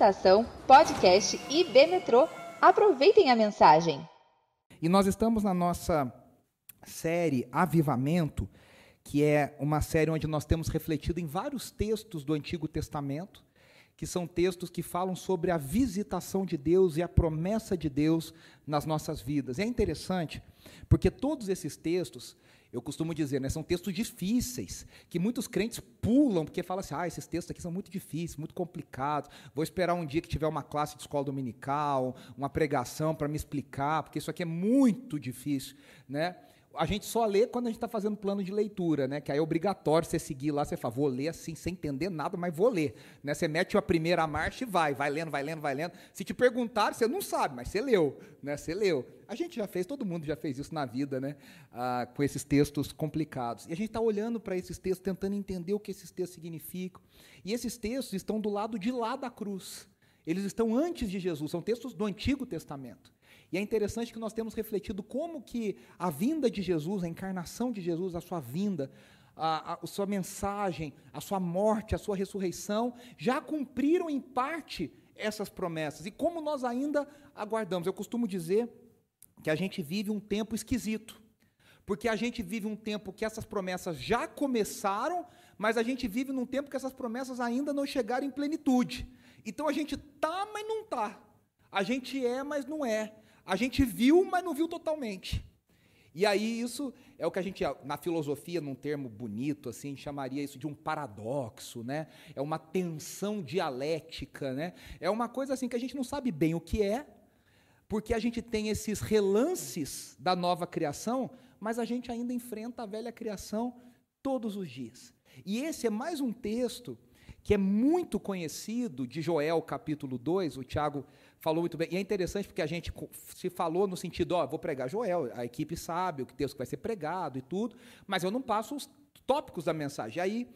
Estação Podcast IB Metrô. Aproveitem a mensagem. E nós estamos na nossa série Avivamento, que é uma série onde nós temos refletido em vários textos do Antigo Testamento, que são textos que falam sobre a visitação de Deus e a promessa de Deus nas nossas vidas. E é interessante, porque todos esses textos, eu costumo dizer, né, são textos difíceis, que muitos crentes pulam, porque falam assim, ah, esses textos aqui são muito difíceis, muito complicados, vou esperar um dia que tiver uma classe de escola dominical, uma pregação para me explicar, porque isso aqui é muito difícil, né? A gente só lê quando a gente está fazendo plano de leitura, né? Que aí é obrigatório você seguir lá, você fala, vou ler assim, sem entender nada, mas vou ler. Né? Você mete a primeira marcha e vai, vai lendo, vai lendo, vai lendo. Se te perguntar, você não sabe, mas você leu, né? Você leu. A gente já fez, todo mundo já fez isso na vida, né? Ah, com esses textos complicados. E a gente está olhando para esses textos, tentando entender o que esses textos significam. E esses textos estão do lado de lá da cruz. Eles estão antes de Jesus, são textos do Antigo Testamento. E é interessante que nós temos refletido como que a vinda de Jesus, a encarnação de Jesus, a sua vinda, a, a, sua mensagem, a sua morte, a sua ressurreição, já cumpriram em parte essas promessas. E como nós ainda aguardamos. Eu costumo dizer que a gente vive um tempo esquisito. Porque a gente vive um tempo que essas promessas já começaram, mas a gente vive num tempo que essas promessas ainda não chegaram em plenitude. Então a gente tá, mas não tá. A gente é, mas não é. A gente viu, mas não viu totalmente. E aí isso é o que a gente, na filosofia, num termo bonito, assim, chamaria isso de um paradoxo, né? É uma tensão dialética, né? É uma coisa assim que a gente não sabe bem o que é, porque a gente tem esses relances da nova criação, mas a gente ainda enfrenta a velha criação todos os dias. E esse é mais um texto que é muito conhecido de Joel capítulo 2, o Tiago falou muito bem. E é interessante porque a gente se falou no sentido, ó, vou pregar Joel, a equipe sabe o que texto vai ser pregado e tudo, mas eu não passo os tópicos da mensagem. Aí,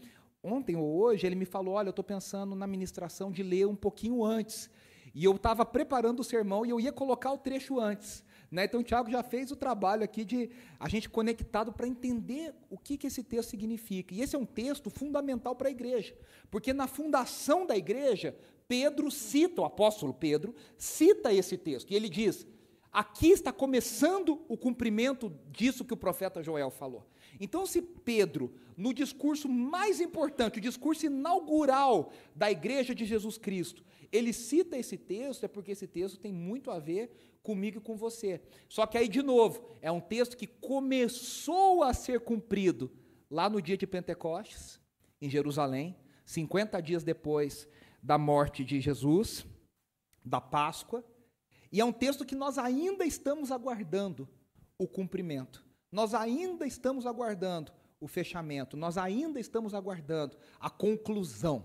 ontem ou hoje, ele me falou, olha, eu estou pensando na ministração de ler um pouquinho antes. E eu estava preparando o sermão e eu ia colocar o trecho antes. Né? Então, o Tiago já fez o trabalho aqui de a gente conectado para entender o que, que esse texto significa. E esse é um texto fundamental para a igreja, porque na fundação da igreja, Pedro cita, o apóstolo Pedro, cita esse texto, e ele diz: aqui está começando o cumprimento disso que o profeta Joel falou. Então, se Pedro, no discurso mais importante, o discurso inaugural da igreja de Jesus Cristo, ele cita esse texto, é porque esse texto tem muito a ver comigo e com você. Só que aí, de novo, é um texto que começou a ser cumprido lá no dia de Pentecostes, em Jerusalém, 50 dias depois da morte de Jesus, da Páscoa, e é um texto que nós ainda estamos aguardando o cumprimento. Nós ainda estamos aguardando o fechamento, nós ainda estamos aguardando a conclusão.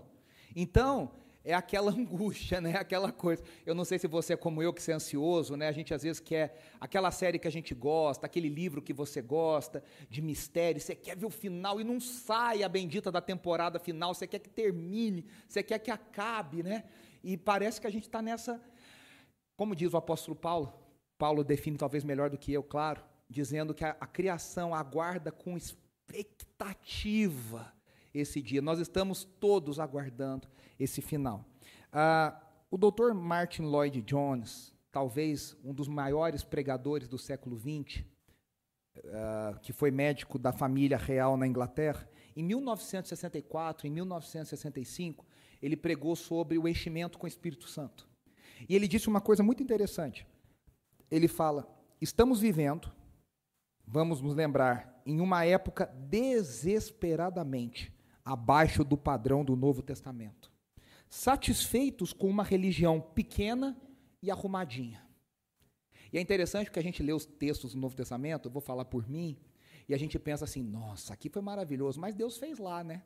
Então, é aquela angústia, né? Aquela coisa. Eu não sei se você é como eu, que é ansioso, né? A gente às vezes quer aquela série que a gente gosta, aquele livro que você gosta, de mistério, você quer ver o final e não sai a bendita da temporada final, você quer que termine, você quer que acabe, né? E parece que a gente está nessa. Como diz o apóstolo Paulo, Paulo define talvez melhor do que eu, claro, dizendo que a, a criação aguarda com expectativa esse dia. Nós estamos todos aguardando esse final. Ah, o Dr. Martin Lloyd Jones, talvez um dos maiores pregadores do século XX, ah, que foi médico da família real na Inglaterra, em 1964, em 1965, ele pregou sobre o enchimento com o Espírito Santo. E ele disse uma coisa muito interessante. Ele fala: estamos vivendo, vamos nos lembrar, em uma época desesperadamente abaixo do padrão do Novo Testamento. Satisfeitos com uma religião pequena e arrumadinha. E é interessante porque a gente lê os textos do Novo Testamento, eu vou falar por mim, e a gente pensa assim: nossa, aqui foi maravilhoso, mas Deus fez lá, né?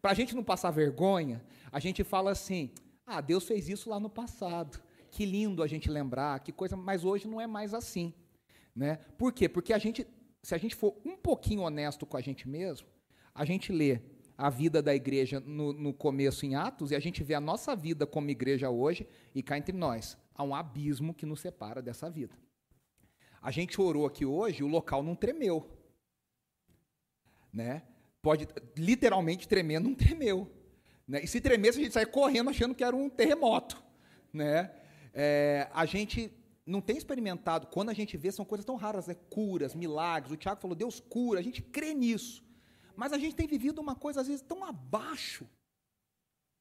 Para a gente não passar vergonha, a gente fala assim: ah, Deus fez isso lá no passado. Que lindo a gente lembrar, que coisa, mas hoje não é mais assim. Né? Por quê? Porque a gente, se a gente for um pouquinho honesto com a gente mesmo, a gente lê a vida da igreja no, no, começo em Atos e a gente vê a nossa vida como igreja hoje e cá entre nós. Há um abismo que nos separa dessa vida. A gente orou aqui hoje, o local não tremeu. Né? Pode literalmente tremer, não tremeu. Né? E se tremesse, a gente sai correndo achando que era um terremoto. né? É, a gente não tem experimentado, quando a gente vê, são coisas tão raras, né? Curas, milagres. O Tiago falou, Deus cura, a gente crê nisso. Mas a gente tem vivido uma coisa, às vezes, tão abaixo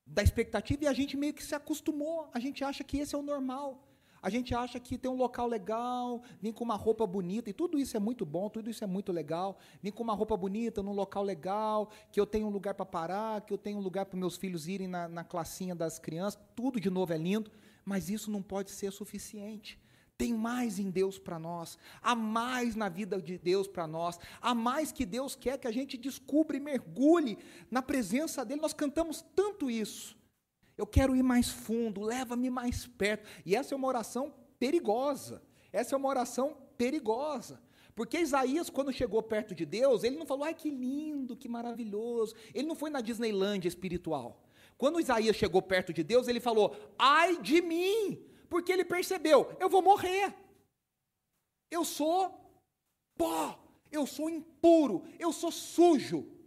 da expectativa e a gente meio que se acostumou. A gente acha que esse é o normal. A gente acha que tem um local legal, vir com uma roupa bonita, e tudo isso é muito bom, tudo isso é muito legal. Vir com uma roupa bonita, num local legal, que eu tenho um lugar para parar, que eu tenho um lugar para meus filhos irem na, na classinha das crianças, tudo de novo é lindo, mas isso não pode ser suficiente. Tem mais em Deus para nós, há mais na vida de Deus para nós, há mais que Deus quer que a gente descubra e mergulhe na presença dEle. Nós cantamos tanto isso. Eu quero ir mais fundo, leva-me mais perto. E essa é uma oração perigosa. Essa é uma oração perigosa. Porque Isaías, quando chegou perto de Deus, ele não falou, ai que lindo, que maravilhoso. Ele não foi na Disneylândia espiritual. Quando Isaías chegou perto de Deus, ele falou, ai de mim, porque ele percebeu: eu vou morrer. Eu sou pó, eu sou impuro, eu sou sujo.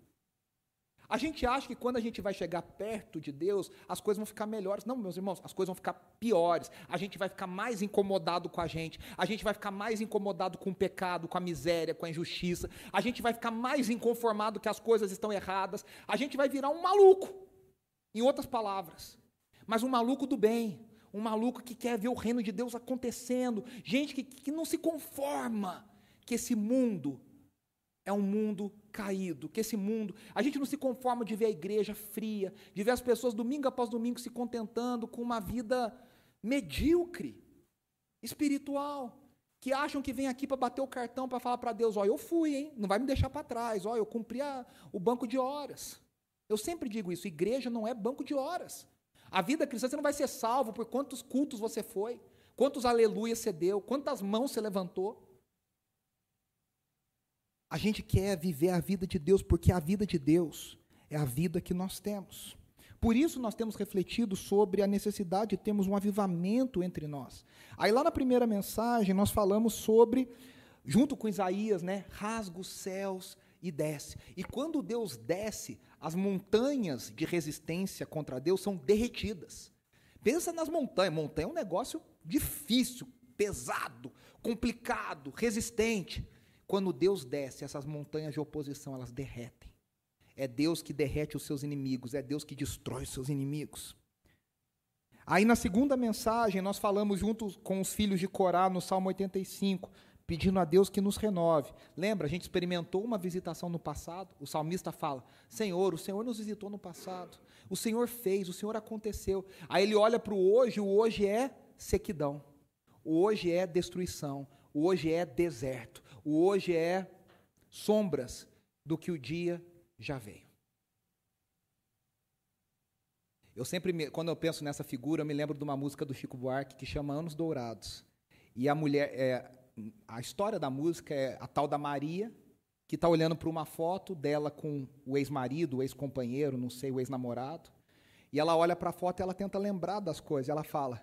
A gente acha que quando a gente vai chegar perto de Deus, as coisas vão ficar melhores. Não, meus irmãos, as coisas vão ficar piores. A gente vai ficar mais incomodado com a gente. A gente vai ficar mais incomodado com o pecado, com a miséria, com a injustiça. A gente vai ficar mais inconformado que as coisas estão erradas. A gente vai virar um maluco. Em outras palavras. Mas um maluco do bem um maluco que quer ver o reino de Deus acontecendo, gente que, que não se conforma que esse mundo é um mundo caído, que esse mundo, a gente não se conforma de ver a igreja fria, de ver as pessoas domingo após domingo se contentando com uma vida medíocre, espiritual, que acham que vem aqui para bater o cartão para falar para Deus, ó, eu fui, hein? Não vai me deixar para trás, ó, eu cumpri a, o banco de horas. Eu sempre digo isso, igreja não é banco de horas. A vida cristã você não vai ser salvo por quantos cultos você foi, quantos aleluias você deu, quantas mãos você levantou. A gente quer viver a vida de Deus porque a vida de Deus é a vida que nós temos. Por isso nós temos refletido sobre a necessidade de termos um avivamento entre nós. Aí lá na primeira mensagem nós falamos sobre, junto com Isaías, né, rasga os céus e desce. E quando Deus desce, as montanhas de resistência contra Deus são derretidas. Pensa nas montanhas. Montanha é um negócio difícil, pesado, complicado, resistente. Quando Deus desce, essas montanhas de oposição, elas derretem. É Deus que derrete os seus inimigos, é Deus que destrói os seus inimigos. Aí na segunda mensagem, nós falamos junto com os filhos de Corá, no Salmo 85, pedindo a Deus que nos renove. Lembra, a gente experimentou uma visitação no passado. O salmista fala: Senhor, o Senhor nos visitou no passado. O Senhor fez, o Senhor aconteceu. Aí ele olha para o hoje, o hoje é sequidão. O hoje é destruição. O hoje é deserto. O hoje é sombras do que o dia já veio. Eu sempre, me, quando eu penso nessa figura, eu me lembro de uma música do Chico Buarque que chama Anos Dourados. E a mulher, é, a história da música é a tal da Maria, que está olhando para uma foto dela com o ex-marido, o ex-companheiro, não sei, o ex-namorado. E ela olha para a foto e ela tenta lembrar das coisas. Ela fala,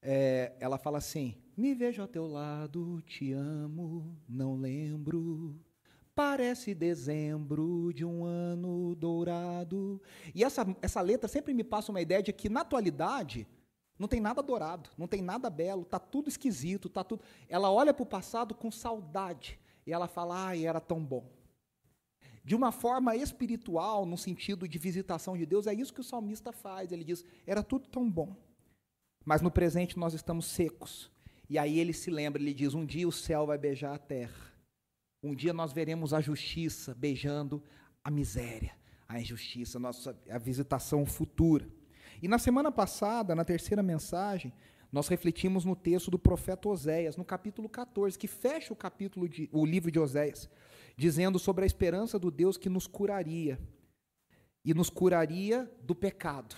é, ela fala assim: Me vejo ao teu lado, te amo, não lembro. Parece dezembro de um ano dourado. E essa, essa letra sempre me passa uma ideia de que, na atualidade, não tem nada dourado, não tem nada belo, tá tudo esquisito, tá tudo. Ela olha para o passado com saudade e ela fala: "Ai, era tão bom". De uma forma espiritual, no sentido de visitação de Deus, é isso que o salmista faz. Ele diz: "Era tudo tão bom". Mas no presente nós estamos secos. E aí ele se lembra, ele diz: "Um dia o céu vai beijar a terra. Um dia nós veremos a justiça beijando a miséria, a injustiça, a nossa a visitação futura". E na semana passada, na terceira mensagem, nós refletimos no texto do profeta Oséias, no capítulo 14, que fecha o capítulo de, o livro de Oséias, dizendo sobre a esperança do Deus que nos curaria e nos curaria do pecado.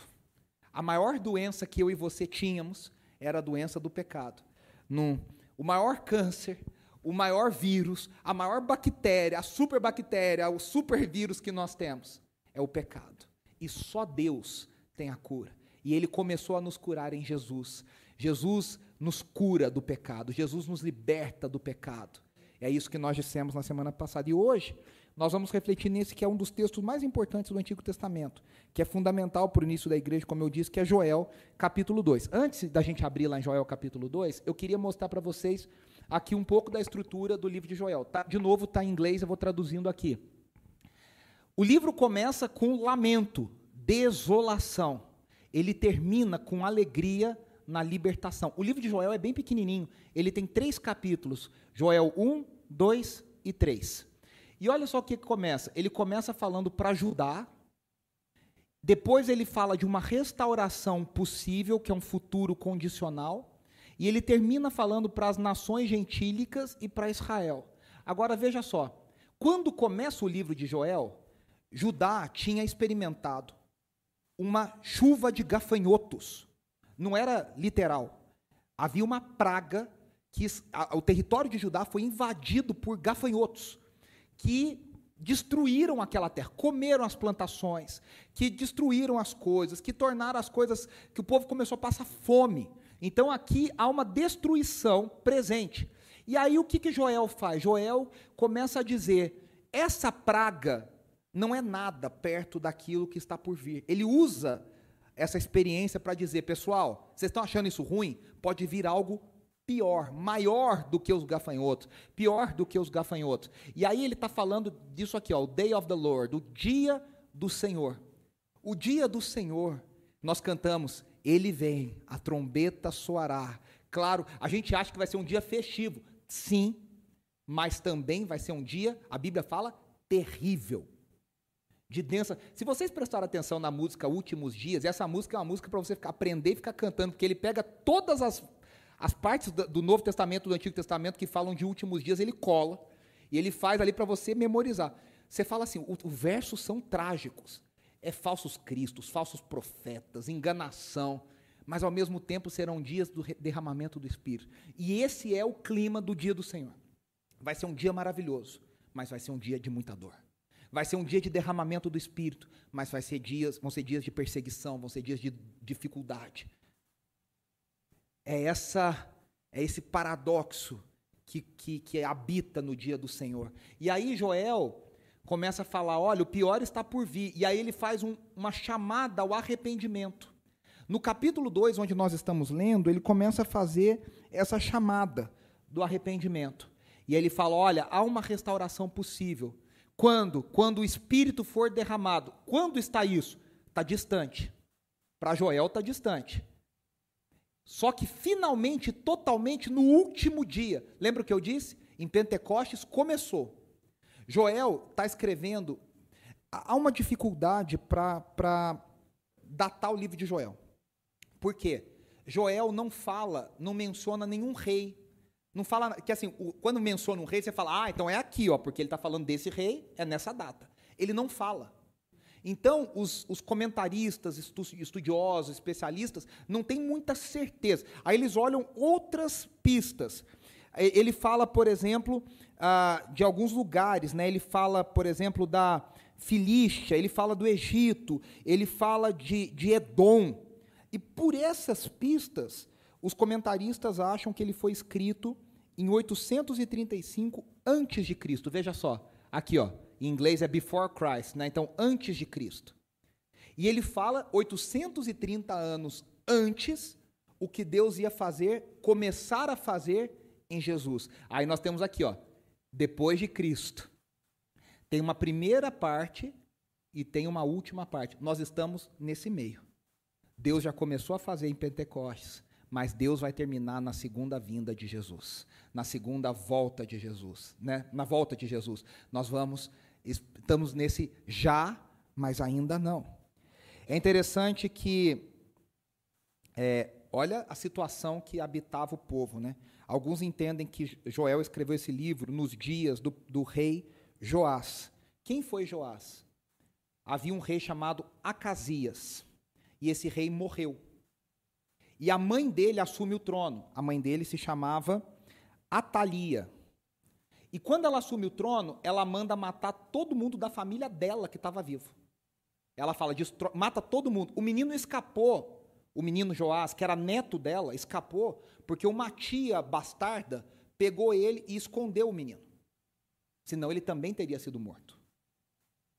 A maior doença que eu e você tínhamos era a doença do pecado. Num, o maior câncer, o maior vírus, a maior bactéria, a superbactéria, o supervírus que nós temos é o pecado. E só Deus tem a cura. E ele começou a nos curar em Jesus. Jesus nos cura do pecado, Jesus nos liberta do pecado. É isso que nós dissemos na semana passada. E hoje nós vamos refletir nesse que é um dos textos mais importantes do Antigo Testamento, que é fundamental para o início da igreja, como eu disse, que é Joel, capítulo 2. Antes da gente abrir lá em Joel, capítulo 2, eu queria mostrar para vocês aqui um pouco da estrutura do livro de Joel. Tá, de novo, está em inglês, eu vou traduzindo aqui. O livro começa com lamento, desolação. Ele termina com alegria na libertação. O livro de Joel é bem pequenininho, ele tem três capítulos: Joel 1, 2 e 3. E olha só o que começa. Ele começa falando para Judá, depois ele fala de uma restauração possível, que é um futuro condicional, e ele termina falando para as nações gentílicas e para Israel. Agora veja só, quando começa o livro de Joel, Judá tinha experimentado uma chuva de gafanhotos. Não era literal. Havia uma praga que a, o território de Judá foi invadido por gafanhotos que destruíram aquela terra, comeram as plantações, que destruíram as coisas, que tornaram as coisas que o povo começou a passar fome. Então aqui há uma destruição presente. E aí o que, que Joel faz? Joel começa a dizer: essa praga não é nada perto daquilo que está por vir. Ele usa essa experiência para dizer, pessoal, vocês estão achando isso ruim? Pode vir algo pior, maior do que os gafanhotos, pior do que os gafanhotos. E aí ele está falando disso aqui, ó, o Day of the Lord, o dia do Senhor. O dia do Senhor, nós cantamos, ele vem, a trombeta soará. Claro, a gente acha que vai ser um dia festivo, sim, mas também vai ser um dia, a Bíblia fala, terrível. De densa. Se vocês prestarem atenção na música Últimos Dias, essa música é uma música para você ficar, aprender e ficar cantando, porque ele pega todas as as partes do Novo Testamento, do Antigo Testamento, que falam de últimos dias, ele cola. E ele faz ali para você memorizar. Você fala assim: os versos são trágicos. É falsos cristos, falsos profetas, enganação. Mas ao mesmo tempo serão dias do derramamento do Espírito. E esse é o clima do dia do Senhor. Vai ser um dia maravilhoso, mas vai ser um dia de muita dor. Vai ser um dia de derramamento do Espírito, mas vai ser dias, vão ser dias de perseguição, vão ser dias de dificuldade é essa é esse paradoxo que, que, que habita no dia do Senhor. E aí Joel começa a falar: olha, o pior está por vir. E aí ele faz um, uma chamada ao arrependimento. No capítulo 2, onde nós estamos lendo, ele começa a fazer essa chamada do arrependimento. E ele fala: olha, há uma restauração possível. Quando? Quando o Espírito for derramado. Quando está isso? Está distante. Para Joel está distante. Só que finalmente, totalmente, no último dia. Lembra o que eu disse? Em Pentecostes começou. Joel está escrevendo. Há uma dificuldade para datar o livro de Joel. Por quê? Joel não fala, não menciona nenhum rei. Não fala que assim, quando menciona um rei, você fala, ah, então é aqui, ó, porque ele está falando desse rei, é nessa data. Ele não fala. Então, os, os comentaristas, estudiosos, especialistas, não têm muita certeza. Aí eles olham outras pistas. Ele fala, por exemplo, ah, de alguns lugares, né? ele fala, por exemplo, da Filístia, ele fala do Egito, ele fala de, de Edom. E por essas pistas, os comentaristas acham que ele foi escrito em 835 antes de Cristo. Veja só, aqui ó, em inglês é before Christ, né? então antes de Cristo. E ele fala 830 anos antes o que Deus ia fazer, começar a fazer em Jesus. Aí nós temos aqui, ó, depois de Cristo. Tem uma primeira parte e tem uma última parte. Nós estamos nesse meio. Deus já começou a fazer em Pentecostes, mas Deus vai terminar na segunda vinda de Jesus, na segunda volta de Jesus, né? Na volta de Jesus. Nós vamos Estamos nesse já, mas ainda não. É interessante que, é, olha a situação que habitava o povo. Né? Alguns entendem que Joel escreveu esse livro nos dias do, do rei Joás. Quem foi Joás? Havia um rei chamado Acasias, e esse rei morreu. E a mãe dele assume o trono. A mãe dele se chamava Atalia. E quando ela assume o trono, ela manda matar todo mundo da família dela que estava vivo. Ela fala, mata todo mundo. O menino escapou, o menino Joás, que era neto dela, escapou, porque uma tia bastarda pegou ele e escondeu o menino. Senão ele também teria sido morto.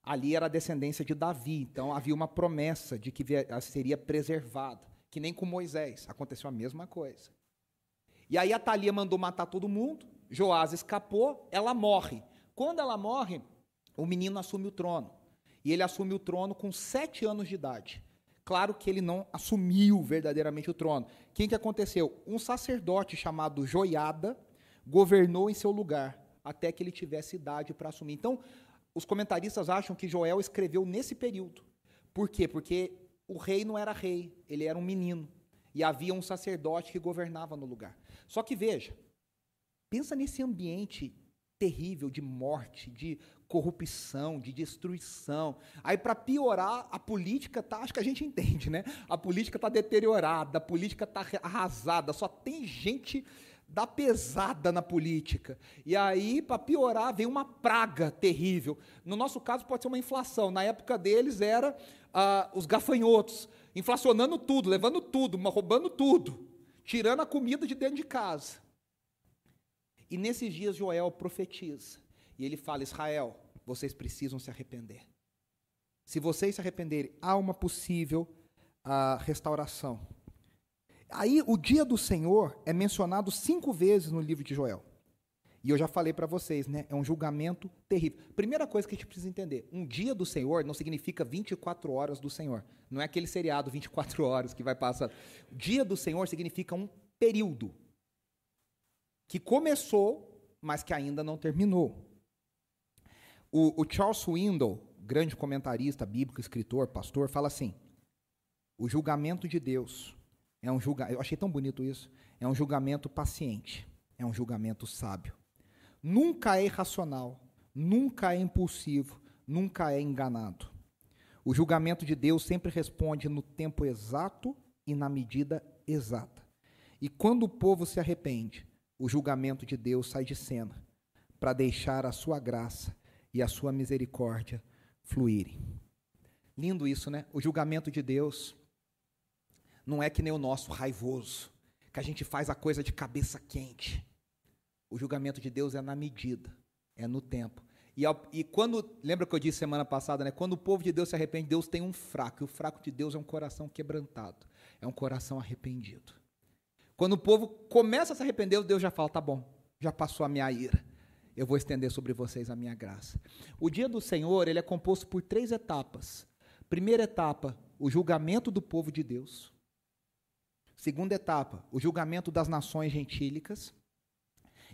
Ali era a descendência de Davi, então havia uma promessa de que seria preservada, que nem com Moisés, aconteceu a mesma coisa. E aí a Thalia mandou matar todo mundo, Joás escapou, ela morre. Quando ela morre, o menino assume o trono. E ele assume o trono com sete anos de idade. Claro que ele não assumiu verdadeiramente o trono. Quem que aconteceu? Um sacerdote chamado Joiada governou em seu lugar até que ele tivesse idade para assumir. Então, os comentaristas acham que Joel escreveu nesse período. Por quê? Porque o rei não era rei, ele era um menino. E havia um sacerdote que governava no lugar. Só que veja, pensa nesse ambiente terrível de morte, de corrupção, de destruição. Aí, para piorar, a política tá, acho que a gente entende, né? A política está deteriorada, a política está arrasada, só tem gente dá pesada na política. E aí, para piorar, vem uma praga terrível. No nosso caso, pode ser uma inflação. Na época deles, era ah, os gafanhotos, inflacionando tudo, levando tudo, roubando tudo, tirando a comida de dentro de casa. E nesses dias, Joel profetiza. E ele fala: Israel, vocês precisam se arrepender. Se vocês se arrependerem, há uma possível ah, restauração. Aí, o dia do Senhor é mencionado cinco vezes no livro de Joel. E eu já falei para vocês, né? É um julgamento terrível. Primeira coisa que a gente precisa entender: um dia do Senhor não significa 24 horas do Senhor. Não é aquele seriado 24 horas que vai passar. Dia do Senhor significa um período que começou, mas que ainda não terminou. O, o Charles Swindoll, grande comentarista bíblico, escritor, pastor, fala assim: o julgamento de Deus é um julgamento, eu achei tão bonito isso. É um julgamento paciente, é um julgamento sábio. Nunca é irracional, nunca é impulsivo, nunca é enganado. O julgamento de Deus sempre responde no tempo exato e na medida exata. E quando o povo se arrepende, o julgamento de Deus sai de cena para deixar a sua graça e a sua misericórdia fluírem. Lindo isso, né? O julgamento de Deus não é que nem o nosso raivoso, que a gente faz a coisa de cabeça quente. O julgamento de Deus é na medida, é no tempo. E, e, quando, lembra que eu disse semana passada, né? Quando o povo de Deus se arrepende, Deus tem um fraco. E o fraco de Deus é um coração quebrantado, é um coração arrependido. Quando o povo começa a se arrepender, Deus já fala: tá bom, já passou a minha ira. Eu vou estender sobre vocês a minha graça. O dia do Senhor, ele é composto por três etapas. Primeira etapa, o julgamento do povo de Deus. Segunda etapa, o julgamento das nações gentílicas.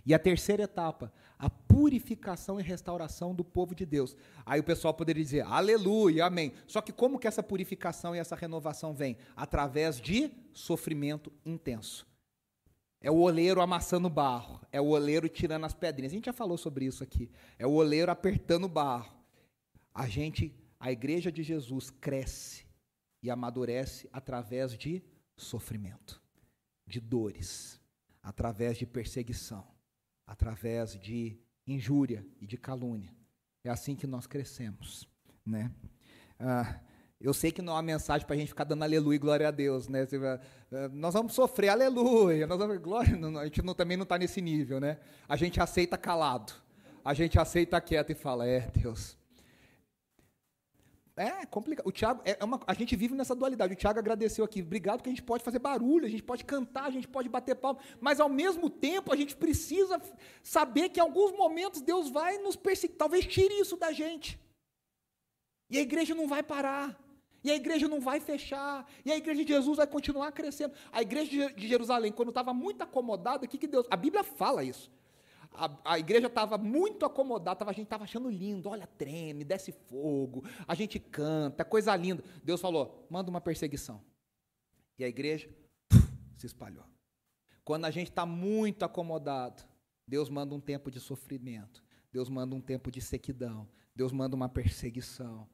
E a terceira etapa, a purificação e restauração do povo de Deus. Aí o pessoal poderia dizer, aleluia, amém. Só que como que essa purificação e essa renovação vem? Através de sofrimento intenso. É o oleiro amassando barro, é o oleiro tirando as pedrinhas. A gente já falou sobre isso aqui. É o oleiro apertando barro. A gente, a igreja de Jesus cresce e amadurece através de sofrimento, de dores, através de perseguição, através de injúria e de calúnia. É assim que nós crescemos, né? Ah, eu sei que não é uma mensagem para a gente ficar dando aleluia e glória a Deus, né? Ah, nós vamos sofrer, aleluia, nós vamos, glória, a gente não, também não está nesse nível, né? A gente aceita calado, a gente aceita quieto e fala, é Deus, é complicado. O Thiago, é uma, a gente vive nessa dualidade. O Thiago agradeceu aqui. Obrigado que a gente pode fazer barulho, a gente pode cantar, a gente pode bater palma, mas ao mesmo tempo a gente precisa saber que em alguns momentos Deus vai nos perseguir. Talvez tire isso da gente. E a igreja não vai parar. E a igreja não vai fechar. E a igreja de Jesus vai continuar crescendo. A igreja de Jerusalém, quando estava muito acomodada, o que, que Deus. A Bíblia fala isso a, a igreja estava muito acomodada, tava, a gente estava achando lindo, olha, treme, desce fogo, a gente canta, coisa linda. Deus falou: manda uma perseguição. E a igreja puf, se espalhou. Quando a gente está muito acomodado, Deus manda um tempo de sofrimento, Deus manda um tempo de sequidão, Deus manda uma perseguição.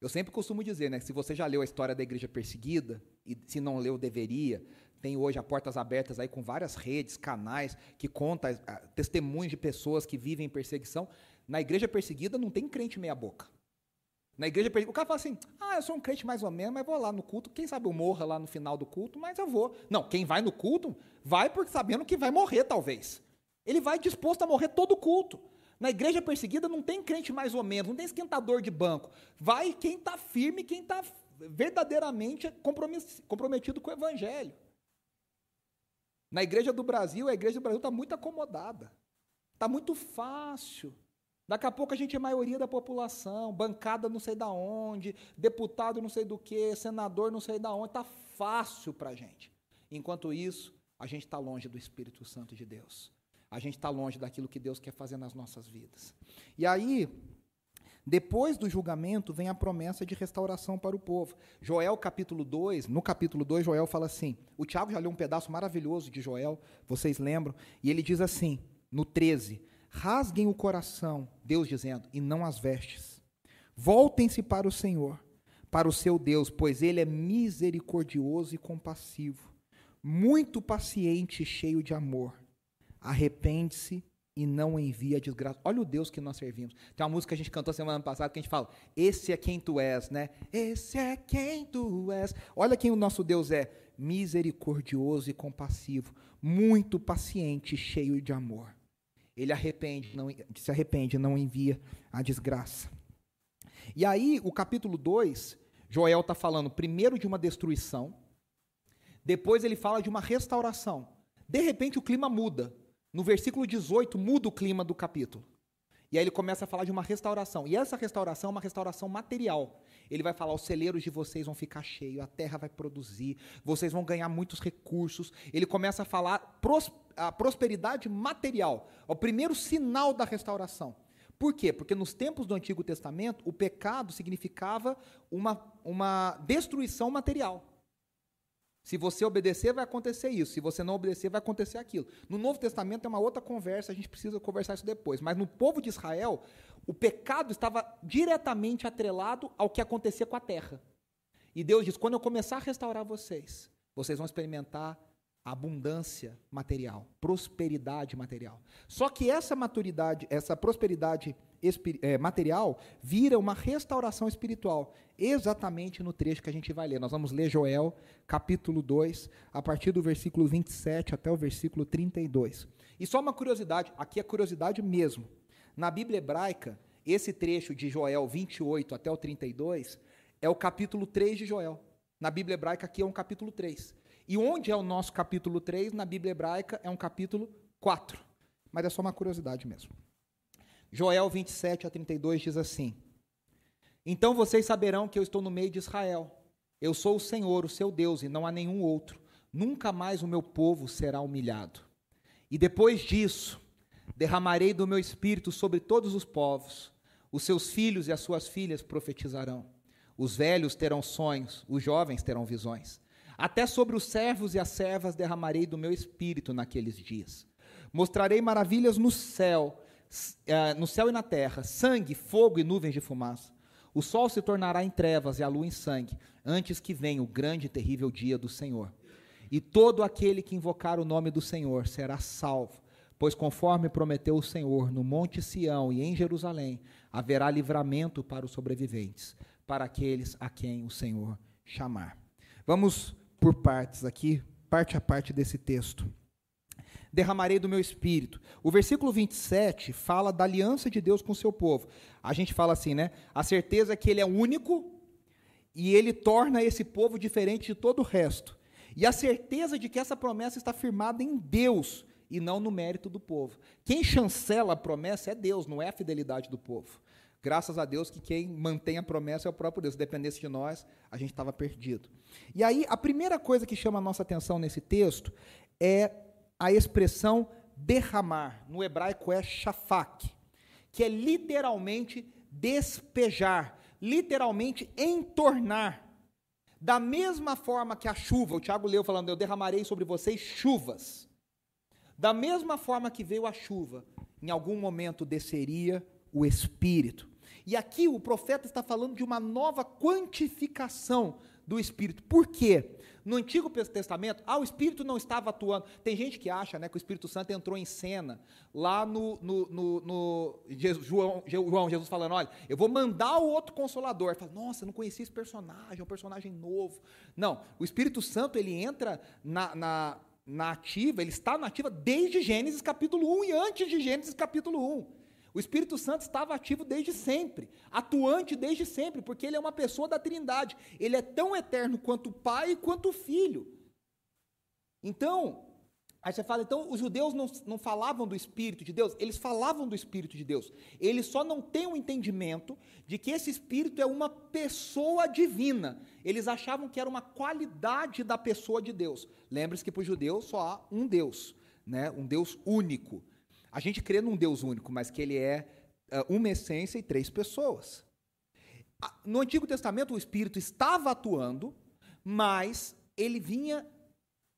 Eu sempre costumo dizer, né, se você já leu a história da igreja perseguida, e se não leu, deveria, tem hoje a portas abertas aí com várias redes, canais que contam ah, testemunhos de pessoas que vivem em perseguição. Na igreja perseguida não tem crente meia boca. Na igreja perseguida, o cara fala assim: "Ah, eu sou um crente mais ou menos, mas vou lá no culto, quem sabe eu morra lá no final do culto, mas eu vou". Não, quem vai no culto vai porque sabendo que vai morrer talvez. Ele vai disposto a morrer todo culto. Na igreja perseguida não tem crente mais ou menos, não tem esquentador de banco. Vai quem está firme, quem está verdadeiramente comprometido com o evangelho. Na igreja do Brasil, a igreja do Brasil está muito acomodada. Está muito fácil. Daqui a pouco a gente é maioria da população, bancada não sei da onde, deputado não sei do que, senador não sei da onde, está fácil para a gente. Enquanto isso, a gente está longe do Espírito Santo de Deus. A gente está longe daquilo que Deus quer fazer nas nossas vidas. E aí, depois do julgamento, vem a promessa de restauração para o povo. Joel, capítulo 2, no capítulo 2, Joel fala assim: o Tiago já leu um pedaço maravilhoso de Joel, vocês lembram? E ele diz assim, no 13: Rasguem o coração, Deus dizendo, e não as vestes. Voltem-se para o Senhor, para o seu Deus, pois ele é misericordioso e compassivo, muito paciente e cheio de amor. Arrepende-se e não envia desgraça. Olha o Deus que nós servimos. Tem uma música que a gente cantou semana passada que a gente fala: Esse é quem tu és, né? Esse é quem tu és. Olha quem o nosso Deus é: misericordioso e compassivo, muito paciente, cheio de amor. Ele arrepende, não, se arrepende, não envia a desgraça. E aí, o capítulo 2, Joel está falando primeiro de uma destruição, depois ele fala de uma restauração. De repente o clima muda. No versículo 18, muda o clima do capítulo. E aí ele começa a falar de uma restauração. E essa restauração é uma restauração material. Ele vai falar: os celeiros de vocês vão ficar cheios, a terra vai produzir, vocês vão ganhar muitos recursos. Ele começa a falar pros, a prosperidade material, o primeiro sinal da restauração. Por quê? Porque nos tempos do Antigo Testamento, o pecado significava uma, uma destruição material. Se você obedecer, vai acontecer isso. Se você não obedecer, vai acontecer aquilo. No Novo Testamento é uma outra conversa, a gente precisa conversar isso depois. Mas no povo de Israel, o pecado estava diretamente atrelado ao que acontecia com a terra. E Deus diz: quando eu começar a restaurar vocês, vocês vão experimentar abundância material, prosperidade material. Só que essa maturidade, essa prosperidade é, material vira uma restauração espiritual, exatamente no trecho que a gente vai ler. Nós vamos ler Joel, capítulo 2, a partir do versículo 27 até o versículo 32. E só uma curiosidade, aqui é curiosidade mesmo. Na Bíblia hebraica, esse trecho de Joel 28 até o 32 é o capítulo 3 de Joel. Na Bíblia hebraica aqui é um capítulo 3. E onde é o nosso capítulo 3? Na Bíblia hebraica é um capítulo 4. Mas é só uma curiosidade mesmo. Joel 27 a 32 diz assim: Então vocês saberão que eu estou no meio de Israel. Eu sou o Senhor, o seu Deus, e não há nenhum outro. Nunca mais o meu povo será humilhado. E depois disso, derramarei do meu espírito sobre todos os povos. Os seus filhos e as suas filhas profetizarão. Os velhos terão sonhos, os jovens terão visões. Até sobre os servos e as servas derramarei do meu espírito naqueles dias. Mostrarei maravilhas no céu, eh, no céu e na terra, sangue, fogo e nuvens de fumaça. O sol se tornará em trevas e a lua em sangue, antes que venha o grande e terrível dia do Senhor. E todo aquele que invocar o nome do Senhor será salvo, pois conforme prometeu o Senhor, no monte Sião e em Jerusalém haverá livramento para os sobreviventes, para aqueles a quem o Senhor chamar. Vamos por partes aqui, parte a parte desse texto. Derramarei do meu espírito. O versículo 27 fala da aliança de Deus com o seu povo. A gente fala assim, né? A certeza é que ele é único e ele torna esse povo diferente de todo o resto. E a certeza de que essa promessa está firmada em Deus e não no mérito do povo. Quem chancela a promessa é Deus, não é a fidelidade do povo. Graças a Deus que quem mantém a promessa é o próprio Deus. Se dependesse de nós, a gente estava perdido. E aí, a primeira coisa que chama a nossa atenção nesse texto é a expressão derramar. No hebraico é shafak, que é literalmente despejar, literalmente entornar. Da mesma forma que a chuva, o Tiago leu falando, eu derramarei sobre vocês chuvas. Da mesma forma que veio a chuva, em algum momento desceria o Espírito. E aqui o profeta está falando de uma nova quantificação do Espírito. Por quê? No Antigo Testamento, ah, o Espírito não estava atuando. Tem gente que acha né, que o Espírito Santo entrou em cena lá no, no, no, no João, João, Jesus falando: olha, eu vou mandar o outro consolador. Fala, nossa, não conhecia esse personagem, é um personagem novo. Não, o Espírito Santo ele entra na, na, na ativa, ele está na ativa desde Gênesis capítulo 1 e antes de Gênesis capítulo 1. O Espírito Santo estava ativo desde sempre, atuante desde sempre, porque ele é uma pessoa da Trindade. Ele é tão eterno quanto o Pai quanto o Filho. Então, Aí você fala, então os judeus não, não falavam do Espírito de Deus? Eles falavam do Espírito de Deus. Eles só não têm o um entendimento de que esse Espírito é uma pessoa divina. Eles achavam que era uma qualidade da pessoa de Deus. Lembre-se que para os judeus só há um Deus, né? um Deus único. A gente crê num Deus único, mas que ele é uh, uma essência e três pessoas. No Antigo Testamento, o Espírito estava atuando, mas ele vinha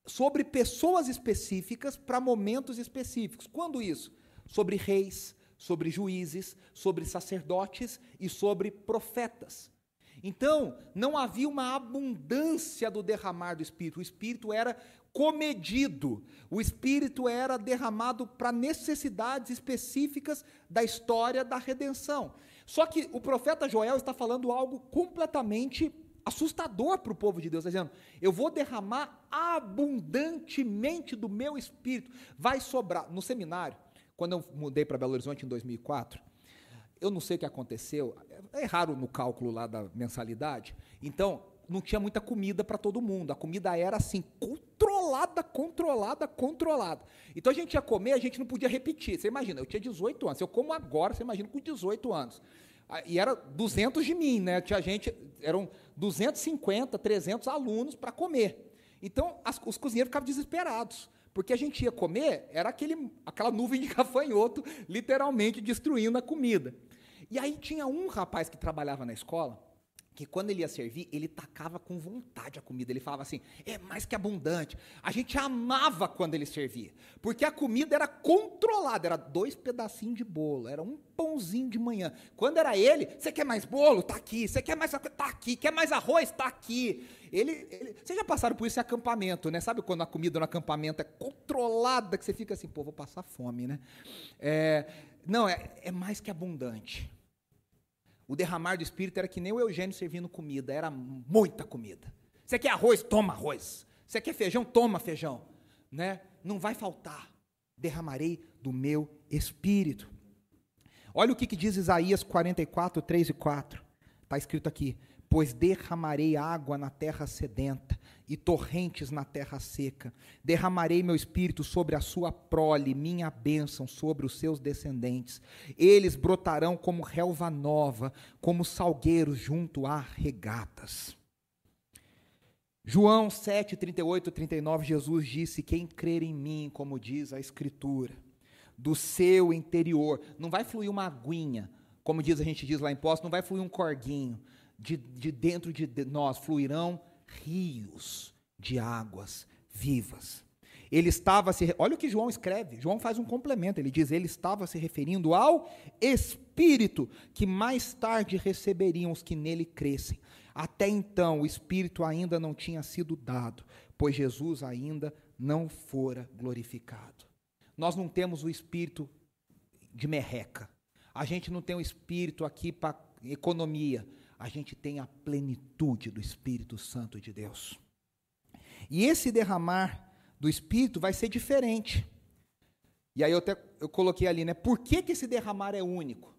sobre pessoas específicas para momentos específicos. Quando isso? Sobre reis, sobre juízes, sobre sacerdotes e sobre profetas. Então, não havia uma abundância do derramar do Espírito. O Espírito era comedido. O Espírito era derramado para necessidades específicas da história da redenção. Só que o profeta Joel está falando algo completamente assustador para o povo de Deus, está dizendo: eu vou derramar abundantemente do meu espírito, vai sobrar. No seminário, quando eu mudei para Belo Horizonte em 2004, eu não sei o que aconteceu, é raro no cálculo lá da mensalidade, então não tinha muita comida para todo mundo, a comida era assim, controlada, controlada, controlada. Então a gente ia comer, a gente não podia repetir. Você imagina, eu tinha 18 anos, eu como agora, você imagina com 18 anos. Ah, e era 200 de mim, né? Tinha gente, eram 250, 300 alunos para comer. Então, as, os cozinheiros ficavam desesperados, porque a gente ia comer, era aquele, aquela nuvem de gafanhoto, literalmente destruindo a comida. E aí tinha um rapaz que trabalhava na escola, que quando ele ia servir, ele tacava com vontade a comida. Ele falava assim: é mais que abundante. A gente amava quando ele servia, porque a comida era controlada. Era dois pedacinhos de bolo, era um pãozinho de manhã. Quando era ele, você quer mais bolo? Tá aqui. Você quer mais? Tá aqui. Quer mais arroz? Tá aqui. Ele, ele, vocês já passaram por isso em acampamento, né? Sabe quando a comida no acampamento é controlada, que você fica assim, pô, vou passar fome, né? É, não, é, é mais que abundante. O derramar do Espírito era que nem o Eugênio servindo comida, era muita comida. Você quer arroz? Toma arroz. Você quer feijão? Toma feijão. Né? Não vai faltar. Derramarei do meu Espírito. Olha o que, que diz Isaías 44, 3 e 4. Está escrito aqui: Pois derramarei água na terra sedenta e torrentes na terra seca. Derramarei meu espírito sobre a sua prole, minha bênção sobre os seus descendentes. Eles brotarão como relva nova, como salgueiros junto a regatas. João 7, 38 39, Jesus disse: Quem crer em mim, como diz a Escritura, do seu interior, não vai fluir uma aguinha, como diz a gente diz lá em Poço, não vai fluir um corguinho, de, de dentro de nós fluirão rios de águas vivas. Ele estava se. Olha o que João escreve. João faz um complemento. Ele diz: ele estava se referindo ao Espírito que mais tarde receberiam os que nele crescem. Até então, o Espírito ainda não tinha sido dado, pois Jesus ainda não fora glorificado. Nós não temos o Espírito de merreca. A gente não tem o Espírito aqui para economia a gente tem a plenitude do Espírito Santo de Deus. E esse derramar do Espírito vai ser diferente. E aí eu, até, eu coloquei ali, né? Por que, que esse derramar é único?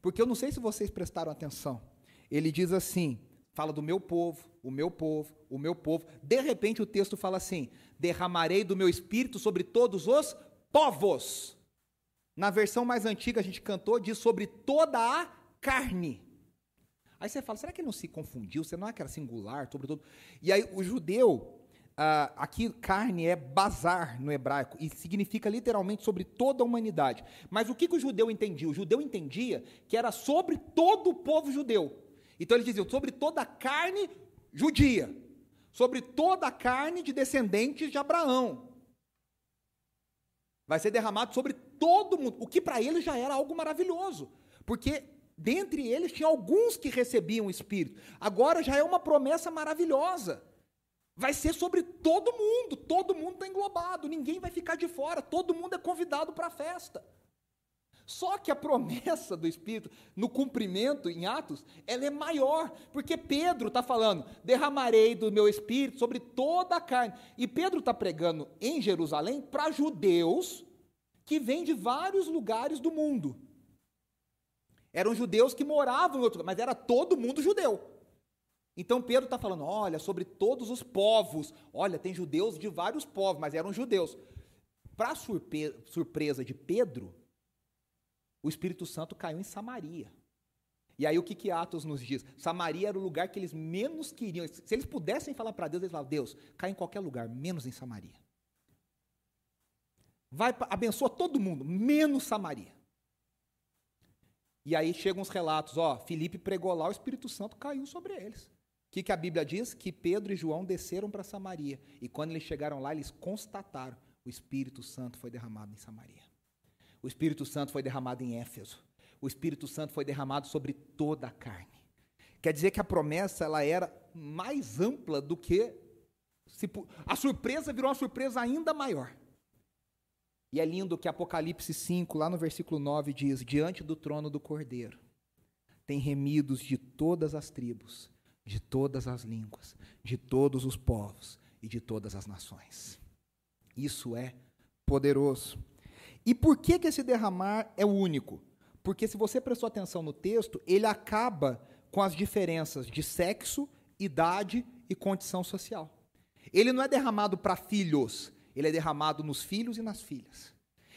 Porque eu não sei se vocês prestaram atenção. Ele diz assim: fala do meu povo, o meu povo, o meu povo. De repente o texto fala assim: derramarei do meu espírito sobre todos os povos. Na versão mais antiga a gente cantou, diz sobre toda a carne. Aí você fala, será que ele não se confundiu? Você não é que era singular, sobretudo? E aí o judeu, ah, aqui carne é bazar no hebraico, e significa literalmente sobre toda a humanidade. Mas o que, que o judeu entendia? O judeu entendia que era sobre todo o povo judeu. Então ele dizia, sobre toda a carne judia, sobre toda a carne de descendentes de Abraão. Vai ser derramado sobre todo mundo, o que para ele já era algo maravilhoso, porque Dentre eles tinha alguns que recebiam o Espírito. Agora já é uma promessa maravilhosa. Vai ser sobre todo mundo, todo mundo está englobado, ninguém vai ficar de fora, todo mundo é convidado para a festa. Só que a promessa do Espírito, no cumprimento em Atos, ela é maior, porque Pedro está falando: derramarei do meu Espírito sobre toda a carne. E Pedro está pregando em Jerusalém para judeus que vêm de vários lugares do mundo. Eram judeus que moravam em outro lugar, mas era todo mundo judeu. Então Pedro está falando: olha, sobre todos os povos. Olha, tem judeus de vários povos, mas eram judeus. Para surpresa de Pedro, o Espírito Santo caiu em Samaria. E aí o que, que Atos nos diz? Samaria era o lugar que eles menos queriam. Se eles pudessem falar para Deus, eles falavam, Deus, cai em qualquer lugar, menos em Samaria. Vai, abençoa todo mundo, menos Samaria. E aí chegam os relatos, ó, Filipe pregou lá, o Espírito Santo caiu sobre eles. O que, que a Bíblia diz? Que Pedro e João desceram para Samaria. E quando eles chegaram lá, eles constataram, o Espírito Santo foi derramado em Samaria. O Espírito Santo foi derramado em Éfeso o Espírito Santo foi derramado sobre toda a carne. Quer dizer que a promessa ela era mais ampla do que se, a surpresa virou uma surpresa ainda maior. E é lindo que Apocalipse 5, lá no versículo 9, diz: Diante do trono do Cordeiro, tem remidos de todas as tribos, de todas as línguas, de todos os povos e de todas as nações. Isso é poderoso. E por que, que esse derramar é único? Porque se você prestou atenção no texto, ele acaba com as diferenças de sexo, idade e condição social. Ele não é derramado para filhos, ele é derramado nos filhos e nas filhas.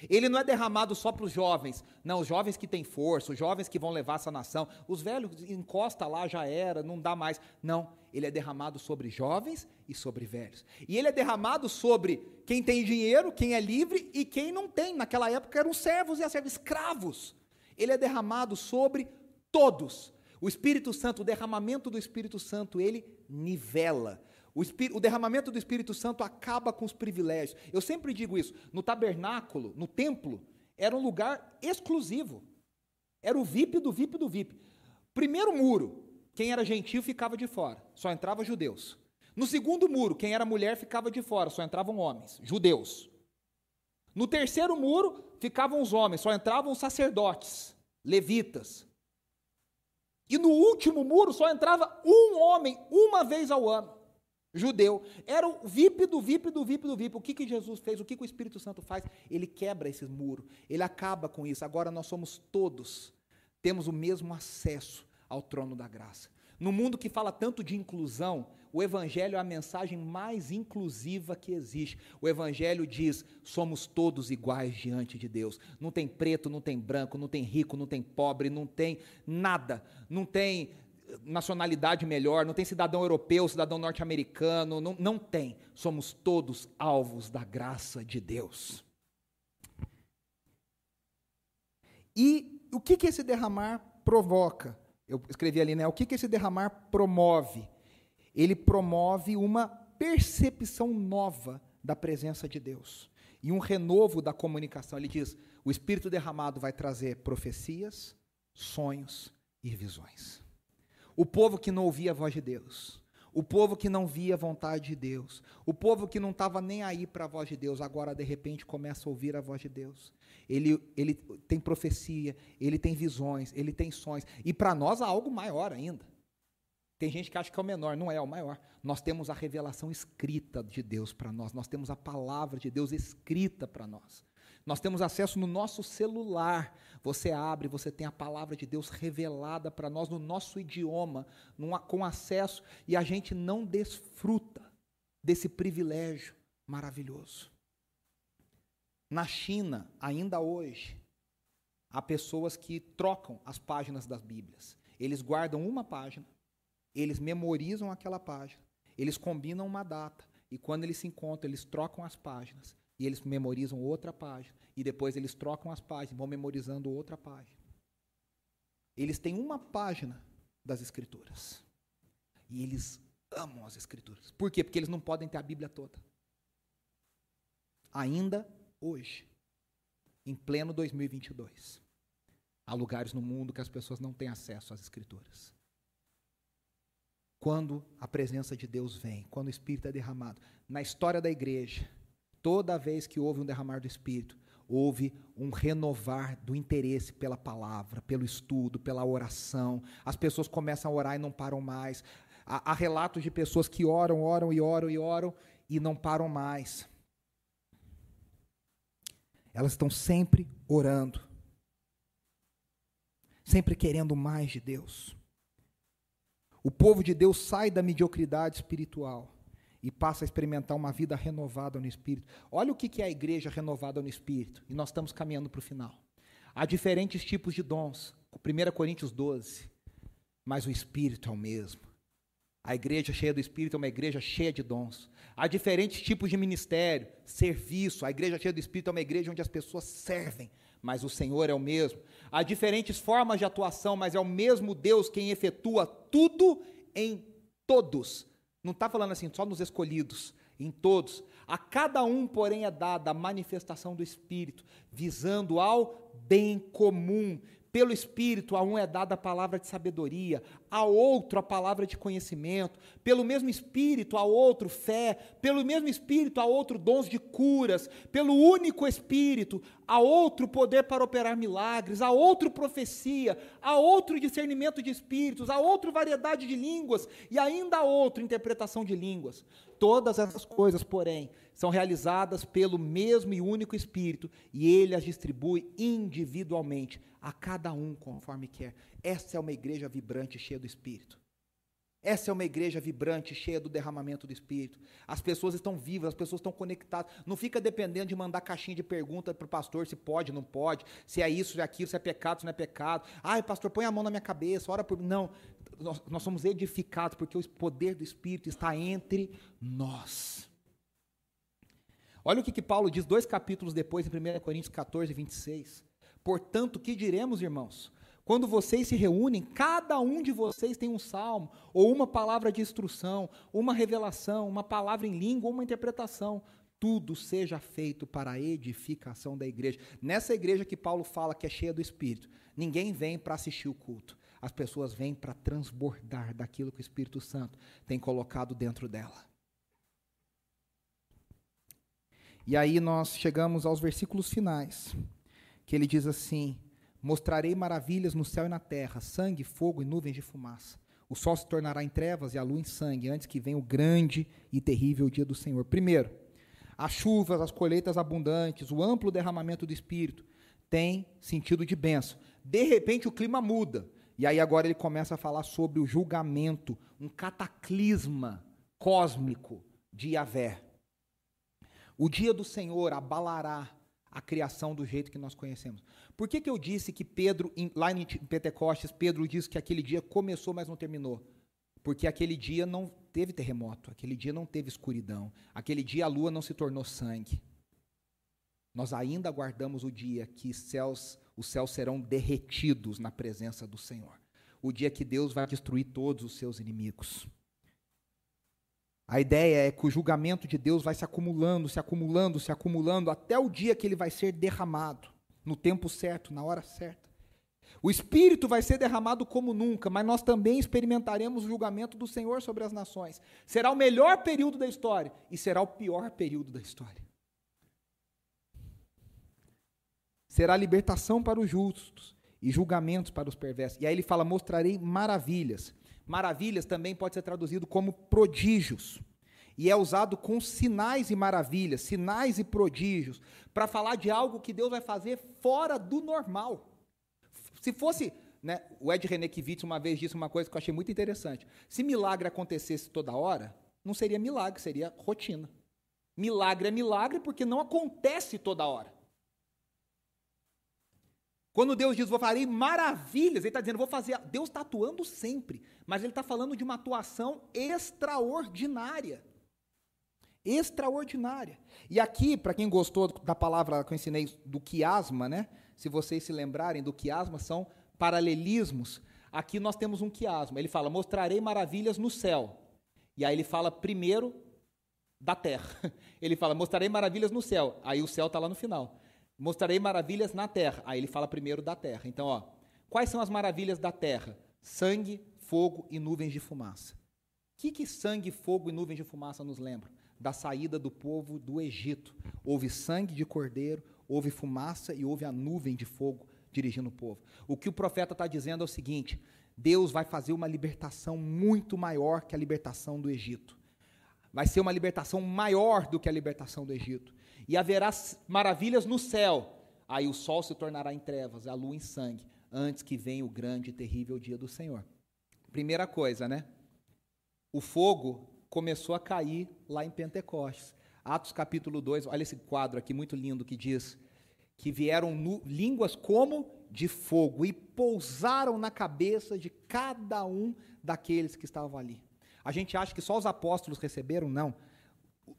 Ele não é derramado só para os jovens, não, os jovens que têm força, os jovens que vão levar essa nação, os velhos encosta lá já era, não dá mais. Não, ele é derramado sobre jovens e sobre velhos. E ele é derramado sobre quem tem dinheiro, quem é livre e quem não tem. Naquela época eram servos e servos, escravos ele é derramado sobre todos. O Espírito Santo, o derramamento do Espírito Santo, ele nivela. O, o, derramamento do Espírito Santo acaba com os privilégios. Eu sempre digo isso. No tabernáculo, no templo, era um lugar exclusivo. Era o VIP do VIP do VIP. Primeiro muro, quem era gentil ficava de fora, só entrava judeus. No segundo muro, quem era mulher ficava de fora, só entravam homens, judeus. No terceiro muro ficavam os homens, só entravam sacerdotes, levitas. E no último muro só entrava um homem, uma vez ao ano, judeu. Era o VIP do VIP do VIP do VIP. O que, que Jesus fez? O que, que o Espírito Santo faz? Ele quebra esse muro, ele acaba com isso. Agora nós somos todos, temos o mesmo acesso ao trono da graça. No mundo que fala tanto de inclusão, o Evangelho é a mensagem mais inclusiva que existe. O Evangelho diz: somos todos iguais diante de Deus. Não tem preto, não tem branco, não tem rico, não tem pobre, não tem nada. Não tem nacionalidade melhor, não tem cidadão europeu, cidadão norte-americano, não, não tem. Somos todos alvos da graça de Deus. E o que, que esse derramar provoca? Eu escrevi ali, né? O que, que esse derramar promove? ele promove uma percepção nova da presença de Deus e um renovo da comunicação. Ele diz: o Espírito derramado vai trazer profecias, sonhos e visões. O povo que não ouvia a voz de Deus, o povo que não via a vontade de Deus, o povo que não estava nem aí para a voz de Deus, agora de repente começa a ouvir a voz de Deus. Ele, ele tem profecia, ele tem visões, ele tem sonhos. E para nós há algo maior ainda. Tem gente que acha que é o menor, não é, é o maior. Nós temos a revelação escrita de Deus para nós, nós temos a palavra de Deus escrita para nós. Nós temos acesso no nosso celular. Você abre, você tem a palavra de Deus revelada para nós no nosso idioma, numa, com acesso, e a gente não desfruta desse privilégio maravilhoso. Na China, ainda hoje, há pessoas que trocam as páginas das Bíblias. Eles guardam uma página eles memorizam aquela página, eles combinam uma data, e quando eles se encontram, eles trocam as páginas, e eles memorizam outra página, e depois eles trocam as páginas, vão memorizando outra página. Eles têm uma página das Escrituras. E eles amam as Escrituras. Por quê? Porque eles não podem ter a Bíblia toda. Ainda hoje, em pleno 2022, há lugares no mundo que as pessoas não têm acesso às Escrituras quando a presença de Deus vem, quando o Espírito é derramado. Na história da igreja, toda vez que houve um derramar do Espírito, houve um renovar do interesse pela palavra, pelo estudo, pela oração. As pessoas começam a orar e não param mais. Há, há relatos de pessoas que oram, oram e oram e oram e não param mais. Elas estão sempre orando. sempre querendo mais de Deus. O povo de Deus sai da mediocridade espiritual e passa a experimentar uma vida renovada no Espírito. Olha o que é a igreja renovada no Espírito, e nós estamos caminhando para o final. Há diferentes tipos de dons, 1 Coríntios 12, mas o Espírito é o mesmo. A igreja cheia do Espírito é uma igreja cheia de dons. Há diferentes tipos de ministério, serviço. A igreja cheia do Espírito é uma igreja onde as pessoas servem, mas o Senhor é o mesmo. Há diferentes formas de atuação, mas é o mesmo Deus quem efetua tudo em todos. Não está falando assim só nos escolhidos, em todos. A cada um, porém, é dada a manifestação do Espírito, visando ao bem comum. Pelo Espírito, a um é dada a palavra de sabedoria, a outro a palavra de conhecimento, pelo mesmo Espírito, a outro fé, pelo mesmo Espírito, a outro dons de curas, pelo único Espírito, a outro poder para operar milagres, a outro profecia, a outro discernimento de espíritos, a outro variedade de línguas. E ainda a outro interpretação de línguas. Todas essas coisas, porém, são realizadas pelo mesmo e único Espírito e ele as distribui individualmente a cada um conforme quer. Essa é uma igreja vibrante, cheia do Espírito. Essa é uma igreja vibrante, cheia do derramamento do Espírito. As pessoas estão vivas, as pessoas estão conectadas. Não fica dependendo de mandar caixinha de pergunta para o pastor se pode, não pode, se é isso, se é aquilo, se é pecado, se não é pecado. Ai, pastor, põe a mão na minha cabeça, ora por. Não, nós, nós somos edificados porque o poder do Espírito está entre nós. Olha o que, que Paulo diz dois capítulos depois, em 1 Coríntios 14, 26. Portanto, que diremos, irmãos? Quando vocês se reúnem, cada um de vocês tem um salmo, ou uma palavra de instrução, uma revelação, uma palavra em língua, uma interpretação. Tudo seja feito para a edificação da igreja. Nessa igreja que Paulo fala que é cheia do Espírito, ninguém vem para assistir o culto. As pessoas vêm para transbordar daquilo que o Espírito Santo tem colocado dentro dela. E aí nós chegamos aos versículos finais que ele diz assim: Mostrarei maravilhas no céu e na terra, sangue, fogo e nuvens de fumaça. O sol se tornará em trevas e a lua em sangue, antes que venha o grande e terrível dia do Senhor. Primeiro, as chuvas, as colheitas abundantes, o amplo derramamento do Espírito tem sentido de benção. De repente o clima muda. E aí agora ele começa a falar sobre o julgamento, um cataclisma cósmico de Yahvé. O dia do Senhor abalará a criação do jeito que nós conhecemos. Por que, que eu disse que Pedro, lá em Pentecostes, Pedro disse que aquele dia começou, mas não terminou? Porque aquele dia não teve terremoto, aquele dia não teve escuridão, aquele dia a lua não se tornou sangue. Nós ainda aguardamos o dia que céus, os céus serão derretidos na presença do Senhor. O dia que Deus vai destruir todos os seus inimigos. A ideia é que o julgamento de Deus vai se acumulando, se acumulando, se acumulando, até o dia que ele vai ser derramado, no tempo certo, na hora certa. O Espírito vai ser derramado como nunca, mas nós também experimentaremos o julgamento do Senhor sobre as nações. Será o melhor período da história e será o pior período da história. Será libertação para os justos e julgamentos para os perversos. E aí ele fala: mostrarei maravilhas. Maravilhas também pode ser traduzido como prodígios. E é usado com sinais e maravilhas, sinais e prodígios, para falar de algo que Deus vai fazer fora do normal. Se fosse, né, o Ed René Kivitz uma vez disse uma coisa que eu achei muito interessante. Se milagre acontecesse toda hora, não seria milagre, seria rotina. Milagre é milagre porque não acontece toda hora. Quando Deus diz, vou fazer maravilhas, Ele está dizendo, vou fazer. Deus está atuando sempre, mas Ele está falando de uma atuação extraordinária. Extraordinária. E aqui, para quem gostou da palavra que eu ensinei do quiasma, né? Se vocês se lembrarem do quiasma, são paralelismos. Aqui nós temos um quiasma. Ele fala: mostrarei maravilhas no céu. E aí ele fala primeiro da terra. Ele fala: mostrarei maravilhas no céu. Aí o céu está lá no final. Mostrarei maravilhas na terra. Aí ele fala primeiro da terra. Então, ó, quais são as maravilhas da terra? Sangue, fogo e nuvens de fumaça. O que, que sangue, fogo e nuvens de fumaça nos lembram? Da saída do povo do Egito. Houve sangue de cordeiro, houve fumaça e houve a nuvem de fogo dirigindo o povo. O que o profeta está dizendo é o seguinte: Deus vai fazer uma libertação muito maior que a libertação do Egito. Vai ser uma libertação maior do que a libertação do Egito e haverá maravilhas no céu. Aí o sol se tornará em trevas, a lua em sangue, antes que venha o grande e terrível dia do Senhor. Primeira coisa, né? O fogo começou a cair lá em Pentecostes. Atos capítulo 2, olha esse quadro aqui muito lindo que diz que vieram nu, línguas como de fogo e pousaram na cabeça de cada um daqueles que estavam ali. A gente acha que só os apóstolos receberam, não.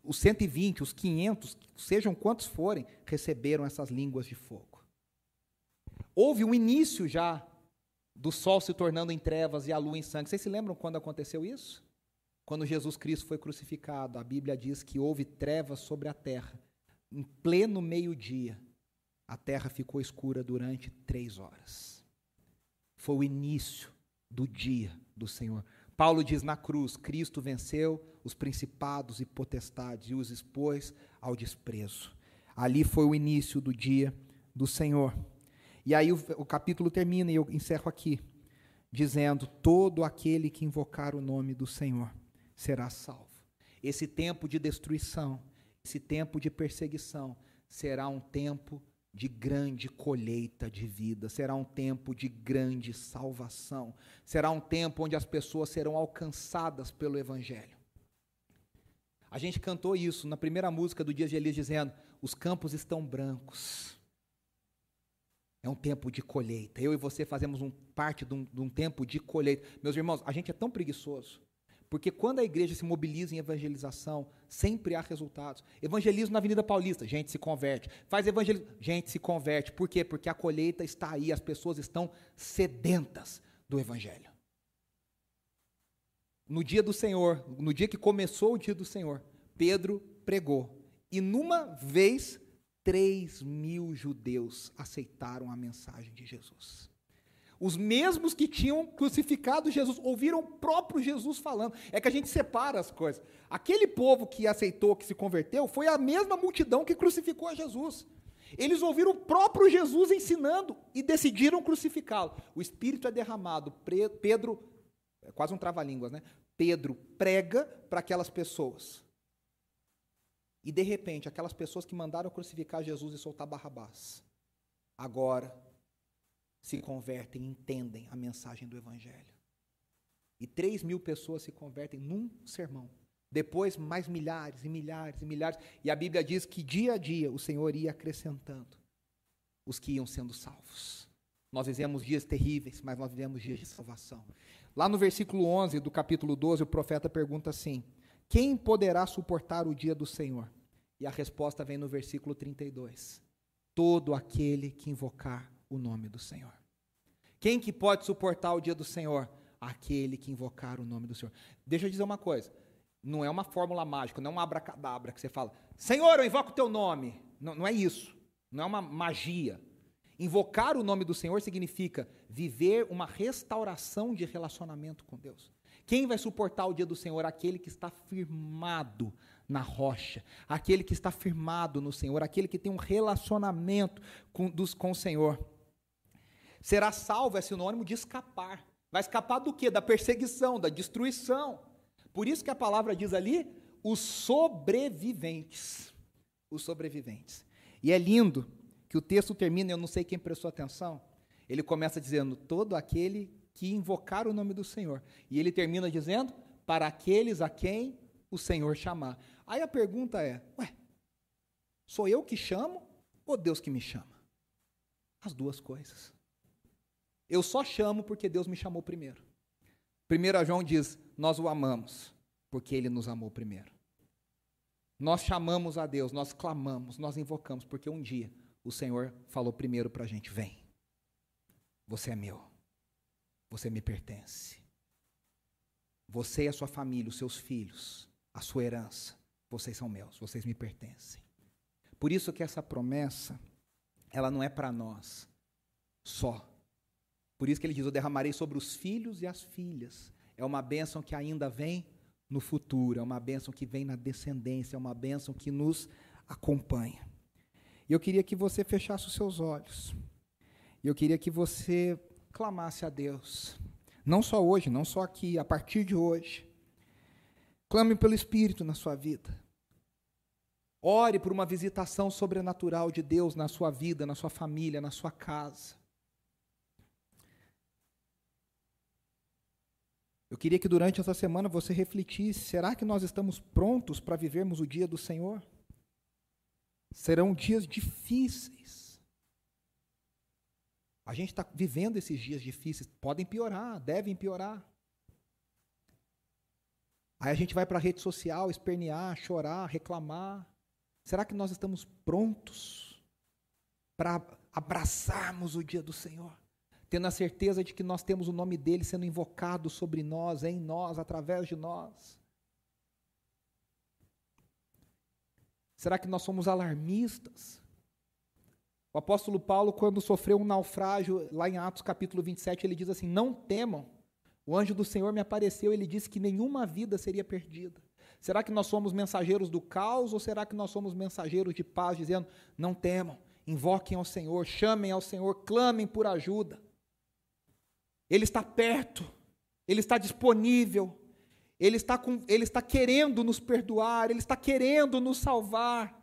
Os 120, os 500, sejam quantos forem, receberam essas línguas de fogo. Houve um início já do sol se tornando em trevas e a lua em sangue. Vocês se lembram quando aconteceu isso? Quando Jesus Cristo foi crucificado, a Bíblia diz que houve trevas sobre a terra. Em pleno meio-dia, a terra ficou escura durante três horas. Foi o início do dia do Senhor. Paulo diz na cruz: Cristo venceu os principados e potestades e os expôs ao desprezo. Ali foi o início do dia do Senhor. E aí o, o capítulo termina e eu encerro aqui, dizendo: Todo aquele que invocar o nome do Senhor será salvo. Esse tempo de destruição, esse tempo de perseguição, será um tempo de grande colheita de vida, será um tempo de grande salvação, será um tempo onde as pessoas serão alcançadas pelo Evangelho. A gente cantou isso na primeira música do Dia de Elias, dizendo: Os campos estão brancos. É um tempo de colheita. Eu e você fazemos um, parte de um, de um tempo de colheita. Meus irmãos, a gente é tão preguiçoso porque quando a igreja se mobiliza em evangelização, sempre há resultados. Evangelismo na Avenida Paulista, gente se converte. Faz evangelismo, gente se converte. Por quê? Porque a colheita está aí, as pessoas estão sedentas do evangelho. No dia do Senhor, no dia que começou o dia do Senhor, Pedro pregou. E numa vez, três mil judeus aceitaram a mensagem de Jesus. Os mesmos que tinham crucificado Jesus, ouviram o próprio Jesus falando. É que a gente separa as coisas. Aquele povo que aceitou, que se converteu, foi a mesma multidão que crucificou a Jesus. Eles ouviram o próprio Jesus ensinando e decidiram crucificá-lo. O Espírito é derramado. Pedro, é quase um trava-línguas, né? Pedro prega para aquelas pessoas. E de repente, aquelas pessoas que mandaram crucificar Jesus e soltar Barrabás, agora se convertem, entendem a mensagem do Evangelho. E três mil pessoas se convertem num sermão. Depois, mais milhares e milhares e milhares. E a Bíblia diz que dia a dia o Senhor ia acrescentando os que iam sendo salvos. Nós vivemos dias terríveis, mas nós vivemos dias de salvação. Lá no versículo 11 do capítulo 12, o profeta pergunta assim: Quem poderá suportar o dia do Senhor? E a resposta vem no versículo 32: Todo aquele que invocar o nome do Senhor. Quem que pode suportar o dia do Senhor? Aquele que invocar o nome do Senhor. Deixa eu dizer uma coisa. Não é uma fórmula mágica, não é uma abracadabra que você fala, Senhor, eu invoco o teu nome. Não, não é isso. Não é uma magia. Invocar o nome do Senhor significa viver uma restauração de relacionamento com Deus. Quem vai suportar o dia do Senhor? Aquele que está firmado na rocha, aquele que está firmado no Senhor, aquele que tem um relacionamento com, dos, com o Senhor. Será salvo é sinônimo de escapar. Vai escapar do quê? Da perseguição, da destruição. Por isso que a palavra diz ali, os sobreviventes. Os sobreviventes. E é lindo que o texto termina, eu não sei quem prestou atenção, ele começa dizendo: todo aquele que invocar o nome do Senhor. E ele termina dizendo: para aqueles a quem o Senhor chamar. Aí a pergunta é: ué, sou eu que chamo ou Deus que me chama? As duas coisas. Eu só chamo porque Deus me chamou primeiro. 1 João diz: Nós o amamos porque ele nos amou primeiro. Nós chamamos a Deus, nós clamamos, nós invocamos, porque um dia o Senhor falou primeiro para a gente: Vem, você é meu, você me pertence. Você e a sua família, os seus filhos, a sua herança, vocês são meus, vocês me pertencem. Por isso que essa promessa, ela não é para nós só, por isso que ele diz: Eu derramarei sobre os filhos e as filhas. É uma bênção que ainda vem no futuro, é uma bênção que vem na descendência, é uma bênção que nos acompanha. E eu queria que você fechasse os seus olhos. E eu queria que você clamasse a Deus. Não só hoje, não só aqui, a partir de hoje. Clame pelo Espírito na sua vida. Ore por uma visitação sobrenatural de Deus na sua vida, na sua família, na sua casa. Eu queria que durante essa semana você refletisse: será que nós estamos prontos para vivermos o dia do Senhor? Serão dias difíceis. A gente está vivendo esses dias difíceis, podem piorar, devem piorar. Aí a gente vai para a rede social espernear, chorar, reclamar. Será que nós estamos prontos para abraçarmos o dia do Senhor? Tendo a certeza de que nós temos o nome dele sendo invocado sobre nós, em nós, através de nós. Será que nós somos alarmistas? O apóstolo Paulo, quando sofreu um naufrágio, lá em Atos capítulo 27, ele diz assim: Não temam, o anjo do Senhor me apareceu, ele disse que nenhuma vida seria perdida. Será que nós somos mensageiros do caos ou será que nós somos mensageiros de paz, dizendo: não temam, invoquem ao Senhor, chamem ao Senhor, clamem por ajuda? Ele está perto, ele está disponível, ele está, com, ele está querendo nos perdoar, ele está querendo nos salvar.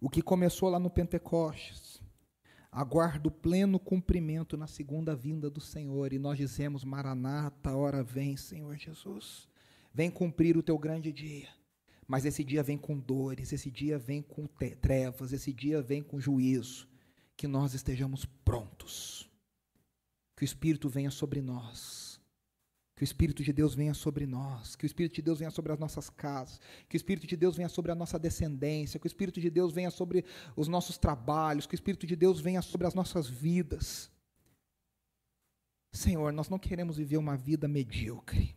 O que começou lá no Pentecostes aguardo pleno cumprimento na segunda vinda do Senhor. E nós dizemos: Maranata, hora vem, Senhor Jesus. Vem cumprir o teu grande dia. Mas esse dia vem com dores, esse dia vem com trevas, esse dia vem com juízo. Que nós estejamos prontos. Que o Espírito venha sobre nós que o Espírito de Deus venha sobre nós, que o Espírito de Deus venha sobre as nossas casas, que o Espírito de Deus venha sobre a nossa descendência, que o Espírito de Deus venha sobre os nossos trabalhos, que o Espírito de Deus venha sobre as nossas vidas. Senhor, nós não queremos viver uma vida medíocre.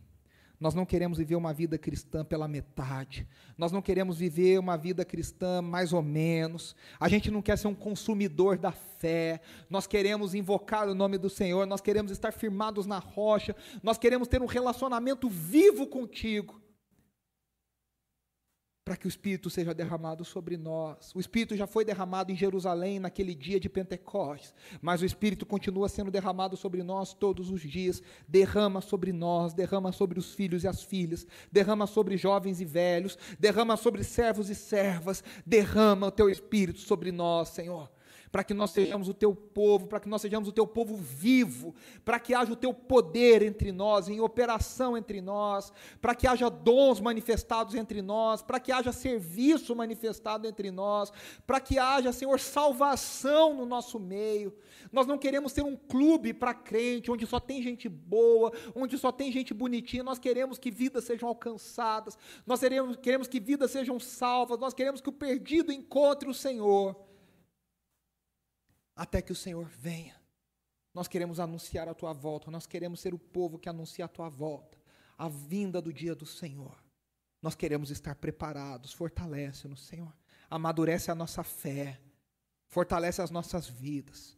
Nós não queremos viver uma vida cristã pela metade. Nós não queremos viver uma vida cristã mais ou menos. A gente não quer ser um consumidor da fé. Nós queremos invocar o nome do Senhor. Nós queremos estar firmados na rocha. Nós queremos ter um relacionamento vivo contigo para que o Espírito seja derramado sobre nós. O Espírito já foi derramado em Jerusalém naquele dia de Pentecostes, mas o Espírito continua sendo derramado sobre nós todos os dias. Derrama sobre nós, derrama sobre os filhos e as filhas, derrama sobre jovens e velhos, derrama sobre servos e servas, derrama o teu Espírito sobre nós, Senhor para que nós sejamos o teu povo, para que nós sejamos o teu povo vivo, para que haja o teu poder entre nós, em operação entre nós, para que haja dons manifestados entre nós, para que haja serviço manifestado entre nós, para que haja, Senhor, salvação no nosso meio. Nós não queremos ser um clube para crente, onde só tem gente boa, onde só tem gente bonitinha, nós queremos que vidas sejam alcançadas, nós queremos, queremos que vidas sejam salvas, nós queremos que o perdido encontre o Senhor até que o Senhor venha. Nós queremos anunciar a tua volta, nós queremos ser o povo que anuncia a tua volta, a vinda do dia do Senhor. Nós queremos estar preparados, fortalece-nos, Senhor. Amadurece a nossa fé, fortalece as nossas vidas,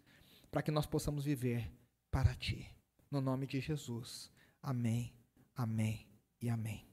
para que nós possamos viver para ti. No nome de Jesus. Amém, amém e amém.